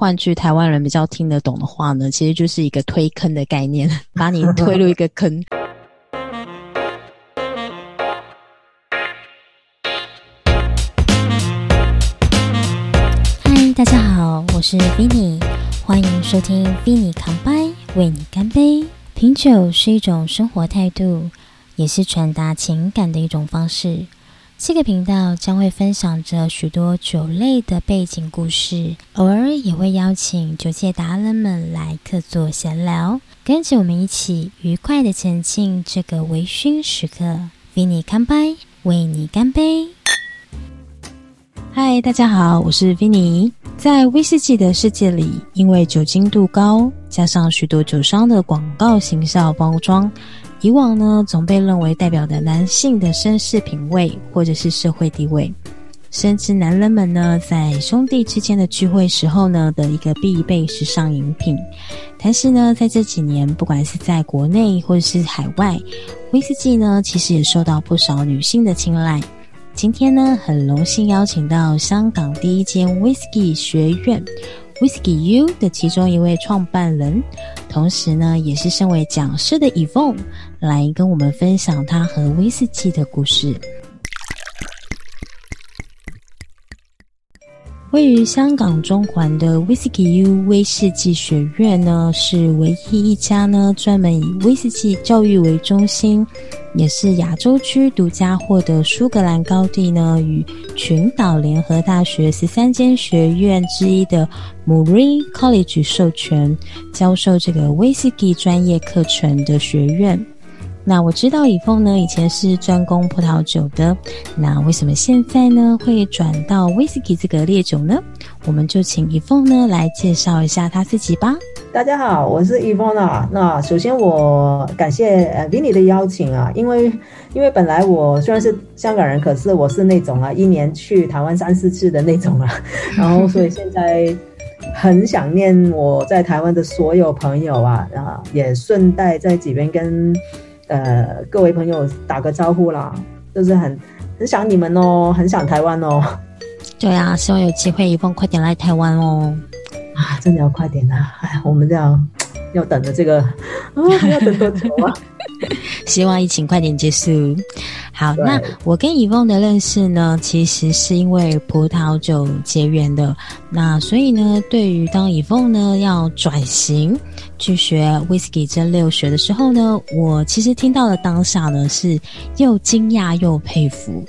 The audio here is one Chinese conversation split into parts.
换句台湾人比较听得懂的话呢，其实就是一个推坑的概念，把你推入一个坑。嗨，大家好，我是 Vinny，欢迎收听 Vinny 康拜，为你干杯。品酒是一种生活态度，也是传达情感的一种方式。这个频道将会分享着许多酒类的背景故事，偶尔也会邀请酒界达人们来客座闲聊，跟着我们一起愉快的前进这个微醺时刻。Vinny 干杯，为你干杯！嗨，大家好，我是 Vinny。在威士忌的世界里，因为酒精度高，加上许多酒商的广告行销包装。以往呢，总被认为代表的男性的绅士品味或者是社会地位，甚至男人们呢在兄弟之间的聚会时候呢的一个必备时尚饮品。但是呢，在这几年，不管是在国内或者是海外，威士忌呢其实也受到不少女性的青睐。今天呢，很荣幸邀请到香港第一间威士忌学院。Whisky U 的其中一位创办人，同时呢，也是身为讲师的 Evon，来跟我们分享他和威士忌的故事。位于香港中环的 Whisky U 威士忌学院呢，是唯一一家呢专门以威士忌教育为中心，也是亚洲区独家获得苏格兰高地呢与群岛联合大学十三间学院之一的 Marine College 授权教授这个威士忌专业课程的学院。那我知道以凤呢，以前是专攻葡萄酒的。那为什么现在呢会转到威士忌这个烈酒呢？我们就请以凤呢来介绍一下他自己吧。大家好，我是以凤啊。那首先我感谢呃 Vinny 的邀请啊，因为因为本来我虽然是香港人，可是我是那种啊一年去台湾三四次的那种啊，然后所以现在很想念我在台湾的所有朋友啊啊，也顺带在这边跟。呃，各位朋友打个招呼啦，就是很很想你们哦，很想台湾哦。对啊，希望有机会一凤快点来台湾哦。啊，真的要快点啊！哎，我们要要等着这个啊，要等多久啊？希望疫情快点结束。好，那我跟以凤的认识呢，其实是因为葡萄酒结缘的。那所以呢，对于当以凤呢要转型去学 whisky 蒸馏学的时候呢，我其实听到了当下呢是又惊讶又佩服。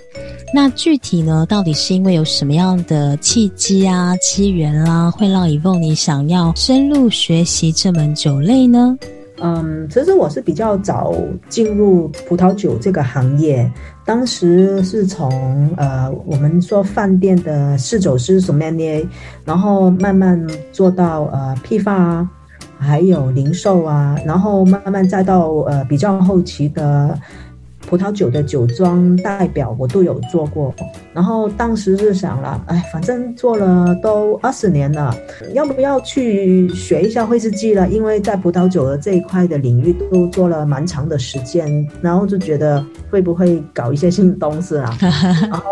那具体呢，到底是因为有什么样的契机啊、机缘啦，会让以凤你想要深入学习这门酒类呢？嗯，其实我是比较早进入葡萄酒这个行业，当时是从呃我们做饭店的侍酒师什么的然后慢慢做到呃批发啊，还有零售啊，然后慢慢再到呃比较后期的。葡萄酒的酒庄代表我都有做过，然后当时是想了，哎，反正做了都二十年了，要不要去学一下威士忌了？因为在葡萄酒的这一块的领域都做了蛮长的时间，然后就觉得会不会搞一些新东西啊？然后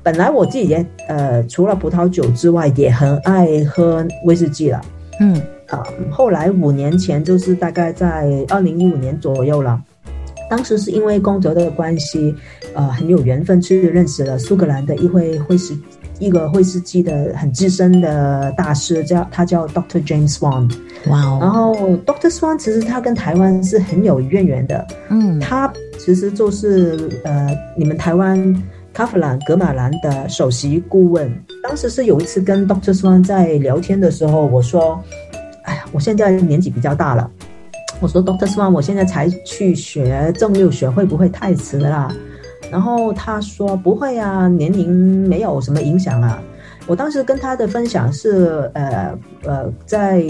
本来我自己也呃，除了葡萄酒之外，也很爱喝威士忌了。嗯，啊，后来五年前就是大概在二零一五年左右了。当时是因为工作的关系，呃，很有缘分去认识了苏格兰的一位会士，一个会士机的很资深的大师，叫他叫 Doctor James Swan。哇哦！然后 Doctor Swan 其实他跟台湾是很有渊源的。嗯，他其实就是呃，你们台湾卡夫兰格马兰的首席顾问。当时是有一次跟 Doctor Swan 在聊天的时候，我说：“哎呀，我现在年纪比较大了。”我说，Doctor Swan，我现在才去学正六学，会不会太迟了？然后他说不会啊，年龄没有什么影响啊。我当时跟他的分享是，呃呃，在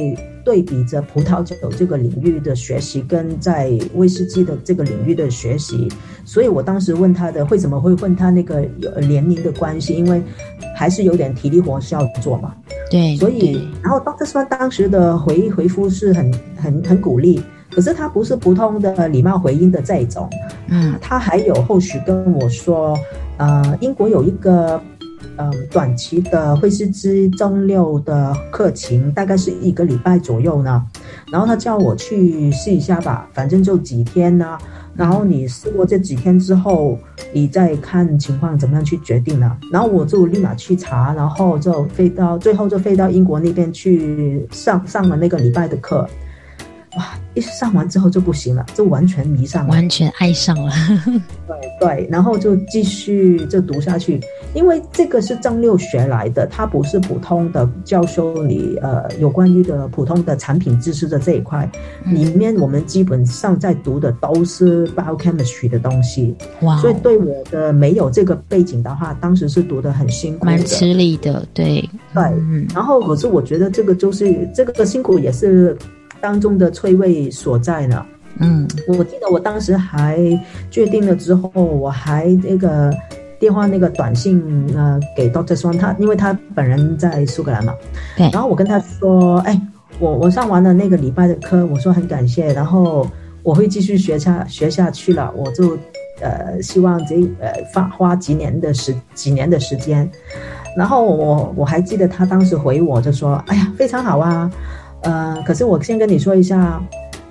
对比着葡萄酒这个领域的学习，跟在威士忌的这个领域的学习，所以我当时问他的，为什么会问他那个年龄的关系？因为还是有点体力活需要做嘛。对，所以然后 Doctor Swan 当时的回回复是很很很鼓励。可是他不是普通的礼貌回应的这一种，嗯，他还有后续跟我说，呃，英国有一个嗯短期的会师之蒸馏的课程，大概是一个礼拜左右呢。然后他叫我去试一下吧，反正就几天呢。然后你试过这几天之后，你再看情况怎么样去决定呢。然后我就立马去查，然后就飞到最后就飞到英国那边去上上了那个礼拜的课。哇！一上完之后就不行了，就完全迷上了，完全爱上了。对对，然后就继续就读下去，因为这个是正六学来的，它不是普通的教授你呃有关于的普通的产品知识的这一块，里面我们基本上在读的都是 biochemistry 的东西。哇！所以对我的没有这个背景的话，当时是读的很辛苦，蛮吃力的。对对，嗯然后可是我觉得这个就是这个辛苦也是。当中的脆味所在呢？嗯，我记得我当时还决定了之后，我还那个电话那个短信呃给 Doctor Swan，他因为他本人在苏格兰嘛，对，然后我跟他说，哎，我我上完了那个礼拜的课，我说很感谢，然后我会继续学下学下去了，我就呃希望这呃花花几年的时几年的时间，然后我我还记得他当时回我就说，哎呀，非常好啊。呃，可是我先跟你说一下，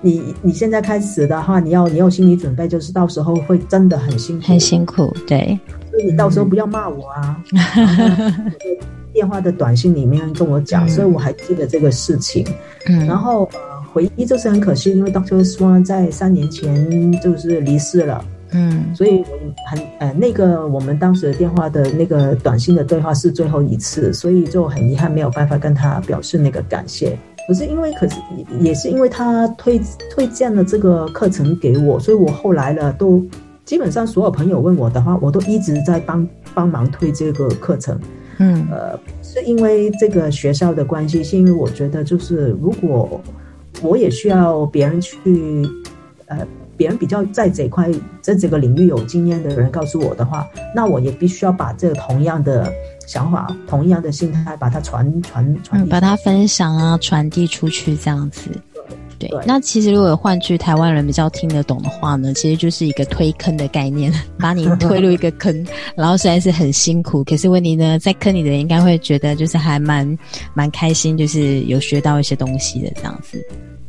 你你现在开始的话，你要你有心理准备，就是到时候会真的很辛苦，很辛苦，对。所以你到时候不要骂我啊。电话的短信里面跟我讲，所以我还记得这个事情。嗯。然后呃，回忆就是很可惜，因为 Doctor Swan 在三年前就是离世了。嗯。所以我很呃，那个我们当时的电话的那个短信的对话是最后一次，所以就很遗憾没有办法跟他表示那个感谢。可是因为，可是也是因为他推推荐了这个课程给我，所以我后来呢，都基本上所有朋友问我的话，我都一直在帮帮忙推这个课程。嗯，呃，是因为这个学校的关系，是因为我觉得就是如果我也需要别人去，呃，别人比较在这块在这个领域有经验的人告诉我的话，那我也必须要把这个同样的。想法同样的心态，把它传传传，把它分享啊，传递出去这样子。对，那其实如果换句台湾人比较听得懂的话呢，其实就是一个推坑的概念，把你推入一个坑，然后虽然是很辛苦，可是问题呢，在坑里的人应该会觉得就是还蛮蛮开心，就是有学到一些东西的这样子。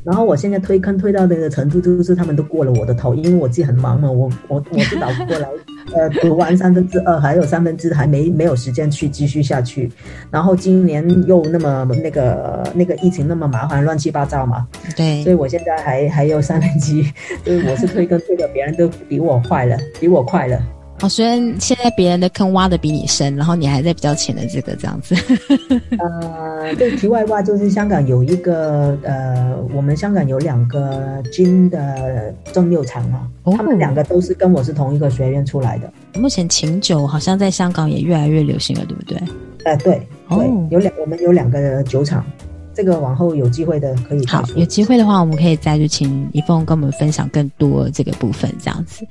然后我现在推坑推到那个程度，就是他们都过了我的头，因为我自己很忙嘛，我我我是倒不过来，呃，读完三分之二，还有三分之还没没有时间去继续下去。然后今年又那么那个那个疫情那么麻烦，乱七八糟嘛，对，所以我现在还还有三分之一，就是我是推坑推的，别人都比我快了，比我快了。哦，虽然现在别人的坑挖的比你深，然后你还在比较浅的这个这样子。呃，对，题外话就是香港有一个呃，我们香港有两个金的蒸馏厂嘛，他们两个都是跟我是同一个学院出来的。目前琴酒好像在香港也越来越流行了，对不对？呃，对，对，有两，我们有两个酒厂，这个往后有机会的可以。好，有机会的话，我们可以再去请一凤跟我们分享更多这个部分，这样子。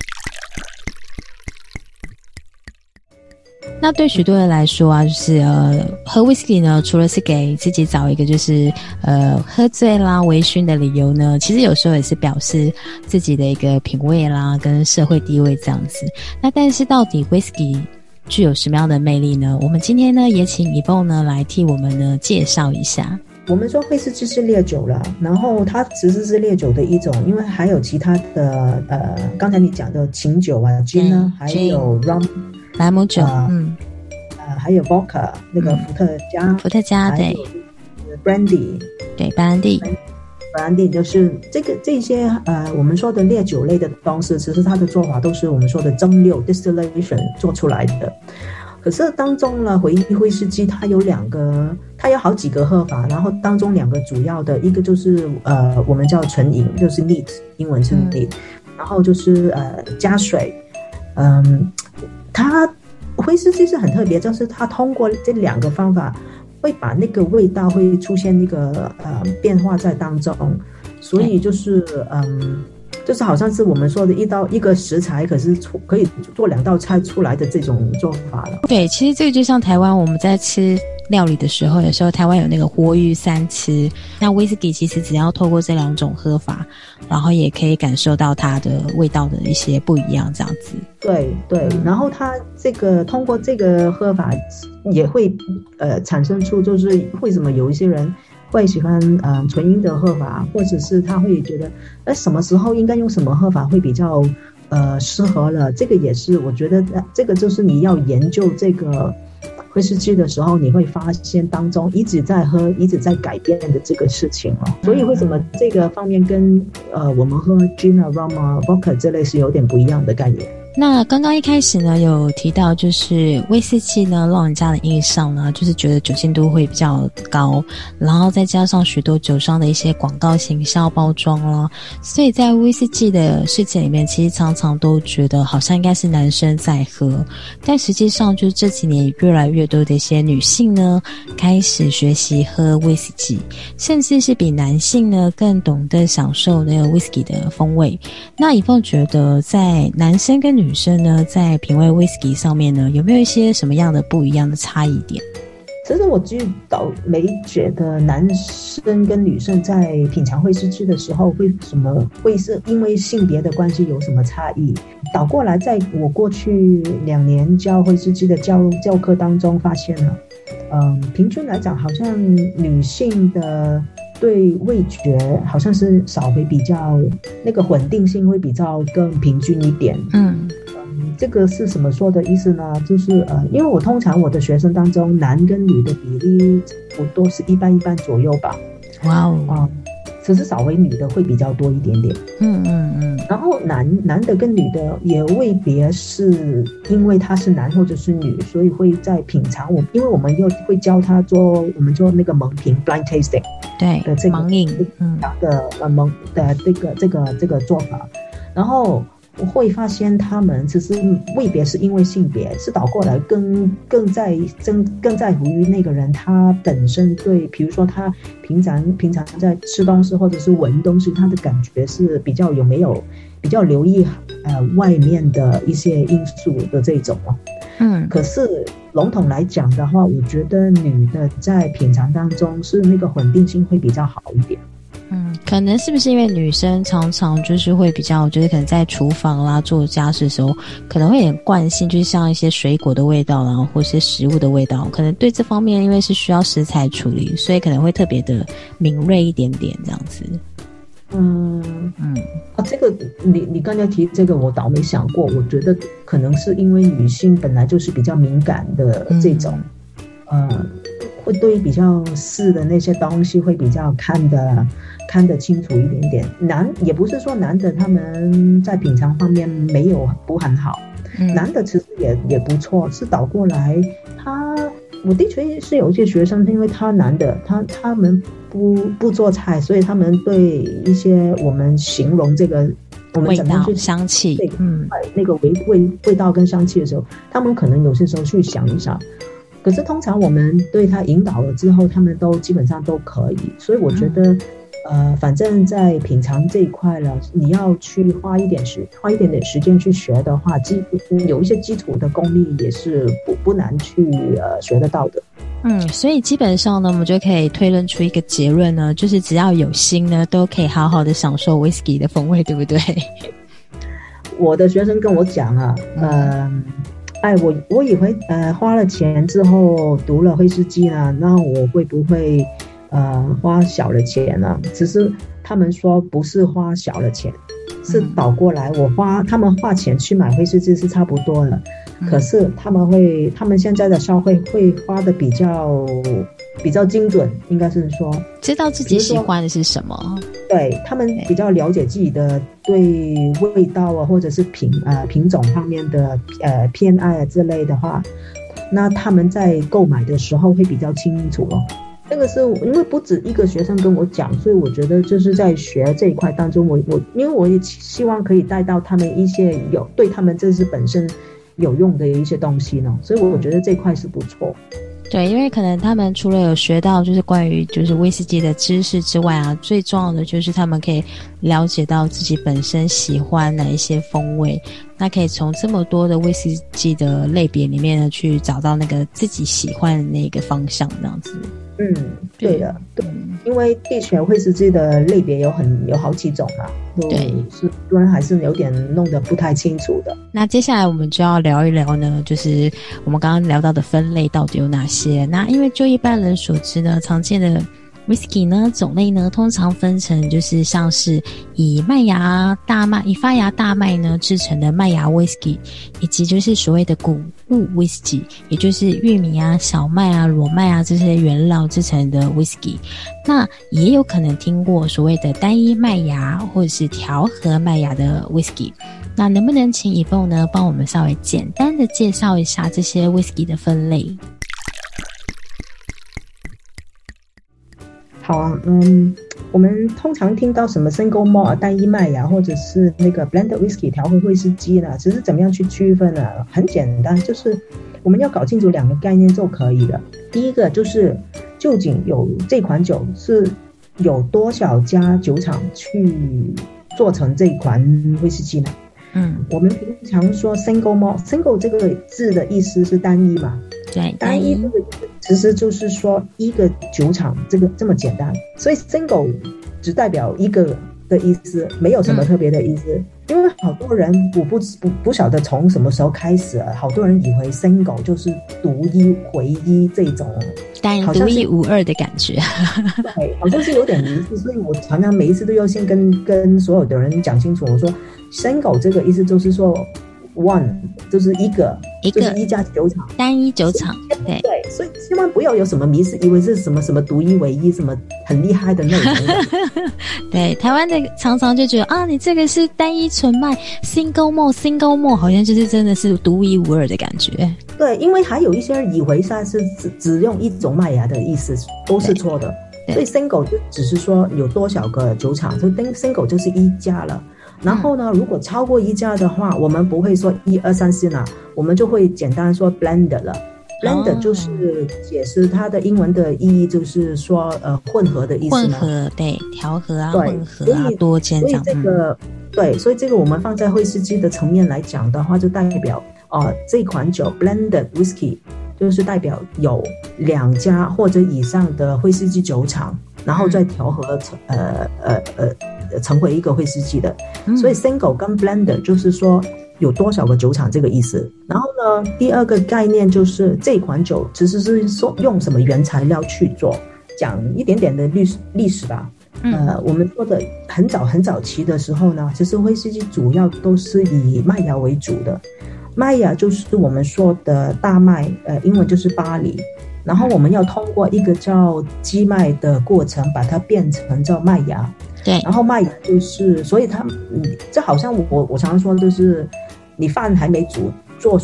那对许多人来说啊，就是呃，喝 whisky 呢，除了是给自己找一个就是呃喝醉啦、微醺的理由呢，其实有时候也是表示自己的一个品味啦，跟社会地位这样子。那但是到底 whisky 具有什么样的魅力呢？我们今天呢也请 e v o 呢来替我们呢介绍一下。我们说威士忌是烈酒了，然后它其实是烈酒的一种，因为还有其他的呃，刚才你讲的琴酒啊，gin 呢，还有 rum。莱姆酒，嗯，呃，还有 vodka 那个伏特加，伏特加对，brandy。对，brandy。Brandy 就是这个这些呃，我们说的烈酒类的方式，其实它的做法都是我们说的蒸馏 distillation 做出来的。可是当中呢，回忆威士忌它有两个，它有好几个喝法，然后当中两个主要的一个就是呃，我们叫纯饮，就是 neat，英文是 neat，然后就是呃加水，嗯。它威士忌是很特别，就是它通过这两个方法，会把那个味道会出现那个呃变化在当中，所以就是嗯，就是好像是我们说的一道一个食材，可是出可以做两道菜出来的这种做法了。对，其实这个就像台湾我们在吃。料理的时候，有时候台湾有那个活鱼三吃，那威士忌其实只要透过这两种喝法，然后也可以感受到它的味道的一些不一样，这样子。对对，然后它这个通过这个喝法也会呃产生出，就是为什么有一些人会喜欢嗯纯音的喝法，或者是他会觉得哎什么时候应该用什么喝法会比较呃适合了，这个也是我觉得这个就是你要研究这个。威士忌的时候，你会发现当中一直在喝、一直在改变的这个事情哦。所以为什么这个方面跟呃我们喝 gin、rum、vodka 这类是有点不一样的概念？那刚刚一开始呢，有提到就是威士忌呢，让人家的印象呢，就是觉得酒精度会比较高，然后再加上许多酒商的一些广告行销包装了，所以在威士忌的世界里面，其实常常都觉得好像应该是男生在喝，但实际上就是这几年越来越多的一些女性呢，开始学习喝威士忌，甚至是比男性呢更懂得享受那个威士忌的风味。那以凤觉得在男生跟女女生呢，在品味 whisky 上面呢，有没有一些什么样的不一样的差异点？其实我就倒没觉得男生跟女生在品尝威士忌的时候会什么会是因为性别的关系有什么差异。倒过来，在我过去两年教威士忌的教教课当中，发现了，嗯，平均来讲，好像女性的。对味觉好像是稍微比较那个稳定性会比较更平均一点。嗯嗯，这个是什么说的意思呢？就是呃，因为我通常我的学生当中男跟女的比例不多是一半一半左右吧。哇哦啊。只是稍微女的会比较多一点点，嗯嗯嗯，然后男男的跟女的也未必是因为他是男或者是女，所以会在品尝我，因为我们又会教他做我们做那个蒙品 blind tasting，对的这个盲饮的呃蒙的这个这个这个做法，然后。我会发现他们其实未必是因为性别，是倒过来更更在更更在乎于那个人他本身对，比如说他平常平常在吃东西或者是闻东西，他的感觉是比较有没有比较留意呃外面的一些因素的这种哦。嗯，可是笼统来讲的话，我觉得女的在品尝当中是那个稳定性会比较好一点。嗯，可能是不是因为女生常常就是会比较，我觉得可能在厨房啦做家事的时候，可能会有点惯性，就是像一些水果的味道，然后或是食物的味道，可能对这方面因为是需要食材处理，所以可能会特别的敏锐一点点这样子。嗯。嗯，啊，这个你你刚才提这个，我倒没想过，我觉得可能是因为女性本来就是比较敏感的这种，呃，会对比较细的那些东西会比较看得。看得清楚一点点，男也不是说男的他们在品尝方面没有不很好，男的其实也也不错。是倒过来，他我的确是有一些学生，因为他男的，他他们不不做菜，所以他们对一些我们形容这个我们怎么去香气，嗯，那个味味味道跟香气的时候，他们可能有些时候去想一想。可是通常我们对他引导了之后，他们都基本上都可以。所以我觉得。呃，反正在品尝这一块了，你要去花一点时，花一点点时间去学的话，基有一些基础的功力也是不不难去呃学得到的。嗯，所以基本上呢，我们就可以推论出一个结论呢，就是只要有心呢，都可以好好的享受威士忌的风味，对不对？我的学生跟我讲啊，嗯，哎，我我以为呃花了钱之后读了威士忌呢，那我会不会？呃，花小了钱呢，其实他们说不是花小了钱，是倒过来，我花他们花钱去买威士忌是差不多的，可是他们会，他们现在的消费会花的比较比较精准，应该是说。知道自己喜欢的是什么，对他们比较了解自己的对味道啊，或者是品呃品种方面的呃偏爱啊之类的话，那他们在购买的时候会比较清楚哦。这个是因为不止一个学生跟我讲，所以我觉得就是在学这一块当中，我我因为我也希望可以带到他们一些有对他们这是本身有用的一些东西呢，所以我觉得这块是不错。对，因为可能他们除了有学到就是关于就是威士忌的知识之外啊，最重要的就是他们可以了解到自己本身喜欢哪一些风味，那可以从这么多的威士忌的类别里面呢，去找到那个自己喜欢的那个方向，这样子。嗯，对的，对，因为地权威士忌的类别有很有好几种嘛，对，是多人还是有点弄得不太清楚的。那接下来我们就要聊一聊呢，就是我们刚刚聊到的分类到底有哪些？那因为就一般人所知呢，常见的。Whisky 呢，种类呢，通常分成就是像是以麦芽大麦、以发芽大麦呢制成的麦芽 Whisky，以及就是所谓的谷 Whisky，也就是玉米啊、小麦啊、裸麦啊这些原料制成的 Whisky。那也有可能听过所谓的单一麦芽或者是调和麦芽的 Whisky。那能不能请以凤呢，帮我们稍微简单的介绍一下这些 Whisky 的分类？好啊，嗯，我们通常听到什么 single malt 单一麦芽，或者是那个 blended whisky 调和威士忌呢？其实怎么样去区分呢？很简单，就是我们要搞清楚两个概念就可以了。第一个就是究竟有这款酒是有多少家酒厂去做成这款威士忌呢？嗯，我们平常说 single malt，single 这个字的意思是单一嘛？对，单一这个其实就是说一个酒厂这个这么简单，所以 single 只代表一个的意思，没有什么特别的意思。因为好多人我不不不晓得从什么时候开始，好多人以为 single 就是独一唯一这种，单独一无二的感觉。对，好像是有点迷思，所以我常常每一次都要先跟跟所有的人讲清楚，我说 single 这个意思就是说。One 就是一个，一个一家酒厂，单一酒厂，对对，所以千万不要有什么迷思，以为是什么什么独一唯一，什么很厉害的那种。对，台湾的常常就觉得啊，你这个是单一纯麦，single malt，single malt，好像就是真的是独一无二的感觉。对，因为还有一些人以为它是只只用一种麦芽的意思，都是错的。所以 single 就只是说有多少个酒厂，就 single 就是一家了。然后呢，如果超过一家的话，我们不会说一二三四呢，我们就会简单说 blend 了。blend 就是解释它的英文的意义，就是说呃混合的意思。混合对，调和啊，混合啊，多间这样。所以这个对，所以这个我们放在威士忌的层面来讲的话，就代表啊这款酒 blended whisky 就是代表有两家或者以上的威士忌酒厂，然后再调和成呃呃呃。成为一个威士忌的，所以 single 跟 blender 就是说有多少个酒厂这个意思。然后呢，第二个概念就是这款酒其实是说用什么原材料去做，讲一点点的历史历史吧。呃，我们说的很早很早期的时候呢，其实威士忌主要都是以麦芽为主的，麦芽就是我们说的大麦，呃，英文就是巴黎。然后我们要通过一个叫基麦的过程，把它变成叫麦芽。对，然后麦芽就是，所以它，嗯，这好像我我常常说，就是你饭还没煮做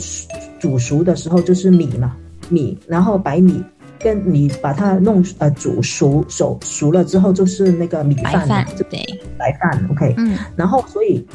煮熟的时候，就是米嘛，米，然后白米，跟你把它弄呃煮熟熟熟了之后，就是那个米饭嘛，对，白饭，OK，嗯，然后所以，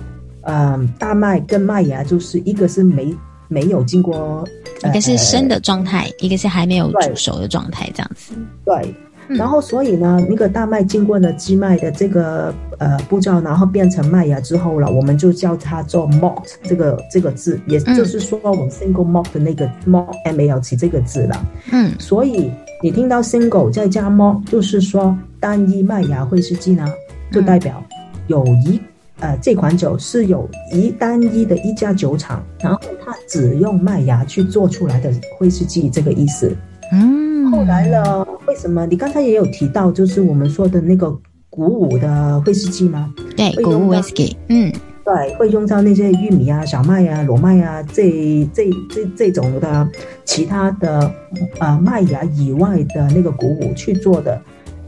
嗯，大麦跟麦芽就是一个是没没有经过，一个是生的状态，一个是还没有煮熟的状态，这样子，对。然后，所以呢，那个大麦经过了机麦的这个呃步骤，然后变成麦芽之后了，我们就叫它做 malt 这个这个字，也就是说我们 single malt 的那个 malt m a l t 这个字了。嗯，所以你听到 single 再加 malt，就是说单一麦芽威士忌呢，就代表有一呃这款酒是有一单一的一家酒厂，然后它只用麦芽去做出来的威士忌，这个意思。嗯，后来了，为什么？你刚才也有提到，就是我们说的那个谷物的威士忌吗？对，谷物威士忌。嗯，对，会用到那些玉米啊、小麦啊、裸麦啊这这这这种的其他的呃麦芽以外的那个谷物去做的。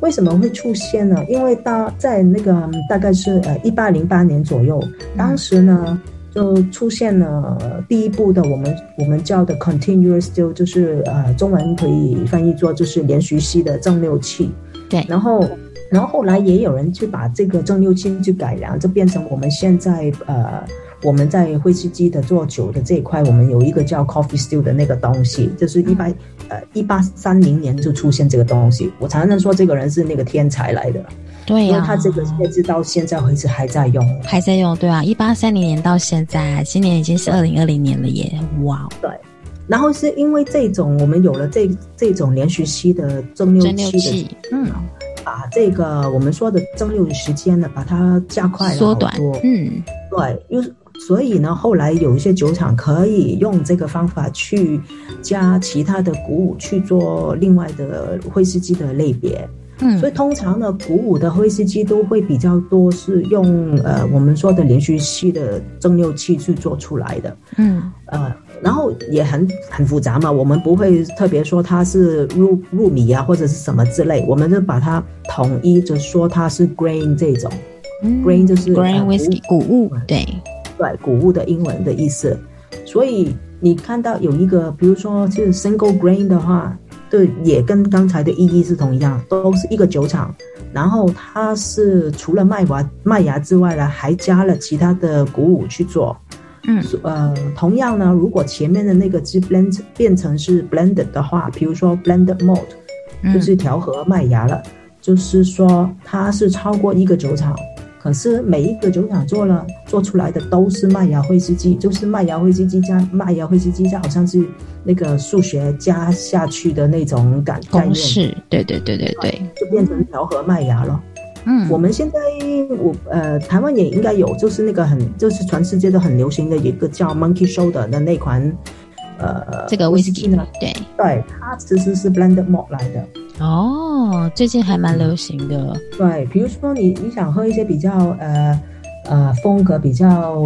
为什么会出现呢？因为大在那个大概是呃一八零八年左右，当时呢。就出现了第一步的，我们我们叫的 continuous still，就是呃，中文可以翻译作就是连续吸的正六器。对，然后然后后来也有人去把这个正六器去改良，就变成我们现在呃我们在威士忌的做酒的这一块，我们有一个叫 Coffee Still 的那个东西，就是一八呃一八三零年就出现这个东西。我常常说这个人是那个天才来的，对呀、因为他这个配置到现在为止还在用。还在用，对啊，一八三零年到现在，今年已经是二零二零年了耶，哇，对，然后是因为这种我们有了这这种连续期的蒸馏器的，嗯，把这个我们说的蒸馏的时间呢，把它加快了缩短好多，嗯，对，又是所以呢，后来有一些酒厂可以用这个方法去加其他的谷物去做另外的威士忌的类别。嗯，所以通常呢，谷物的威士忌都会比较多是用呃我们说的连续吸的蒸馏器去做出来的。嗯呃，然后也很很复杂嘛，我们不会特别说它是入入米啊或者是什么之类，我们就把它统一就说它是 grain 这种。嗯 grain 就是 grain 呃 whisky 谷物，对，对，谷物的英文的意思。所以你看到有一个，比如说就是 single grain 的话，对，也跟刚才的意义是同一样，都是一个酒厂，然后它是除了麦芽麦芽之外呢，还加了其他的谷物去做。嗯呃，同样呢，如果前面的那个是 blend 变成是 blended 的话，比如说 blended malt，嗯就是调和麦芽了，就是说它是超过一个酒厂，可是每一个酒厂做了做出来的都是麦芽威士忌，就是麦芽威士忌加麦芽威士忌加，好像是那个数学加下去的那种感概念，公式，对对对对对，就变成调和麦芽了。嗯，我们现在我呃台湾也应该有，就是那个很就是全世界都很流行的一个叫 Monkey Shoulder 的那款呃这个威 whisky 呢，对，对，它其实是 blended malt 来的。哦，最近还蛮流行的，对，比如说你你想喝一些比较呃呃风格比较，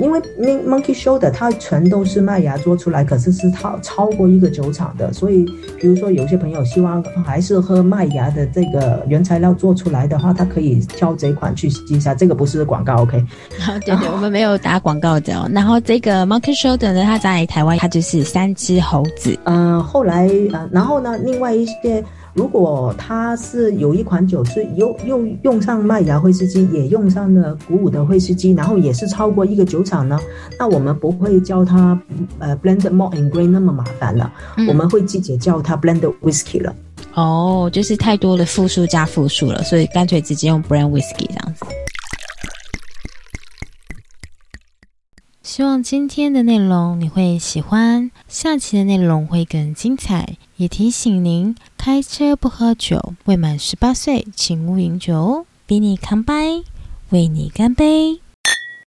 因为那 Monkey Shoulder 它全都是麦芽做出来，可是是超超过一个酒厂的，所以比如说有些朋友希望还是喝麦芽的这个原材料做出来的话，他可以挑这款去试一下，这个不是广告，OK？对对，我们没有打广告的哦。然后这个 Monkey Shoulder 呢，它在台湾它就是三只猴子，呃，后来呃，然后呢，另外一些，如果它是有一款酒是又又用上麦芽威士忌，也用上了谷物的威士忌，然后也是超过一个酒厂呢，那我们不会叫它呃 blended malt and grain 那么麻烦了，嗯我们会直接叫它 blended whisky 了。哦，就是太多的复数加复数了，所以干脆直接用 brand whisky 这样子。希望今天的内容你会喜欢，下期的内容会更精彩。也提醒您，开车不喝酒，未满十八岁请勿饮酒哦。比你康拜，为你干杯。